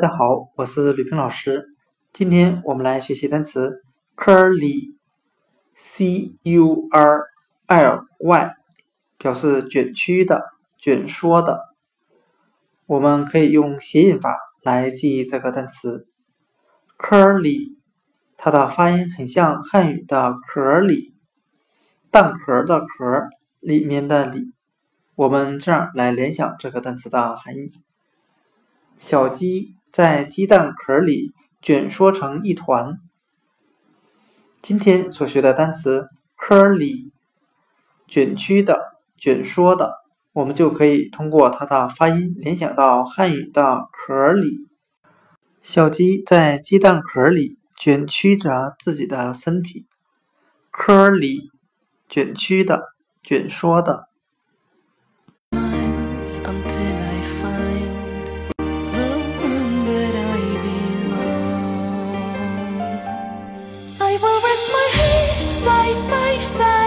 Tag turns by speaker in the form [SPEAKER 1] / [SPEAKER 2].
[SPEAKER 1] 大家好，我是吕平老师。今天我们来学习单词 curly，c u r l y，表示卷曲的、卷缩的。我们可以用谐音法来记忆这个单词 curly，它的发音很像汉语的壳里，蛋壳的壳里面的里。我们这样来联想这个单词的含义：小鸡。在鸡蛋壳里卷缩成一团。今天所学的单词 “curly”，卷曲的、卷缩的，我们就可以通过它的发音联想到汉语的“壳里”。小鸡在鸡蛋壳里卷曲着自己的身体，curly，卷曲的、卷缩的。
[SPEAKER 2] I will rest my head side by side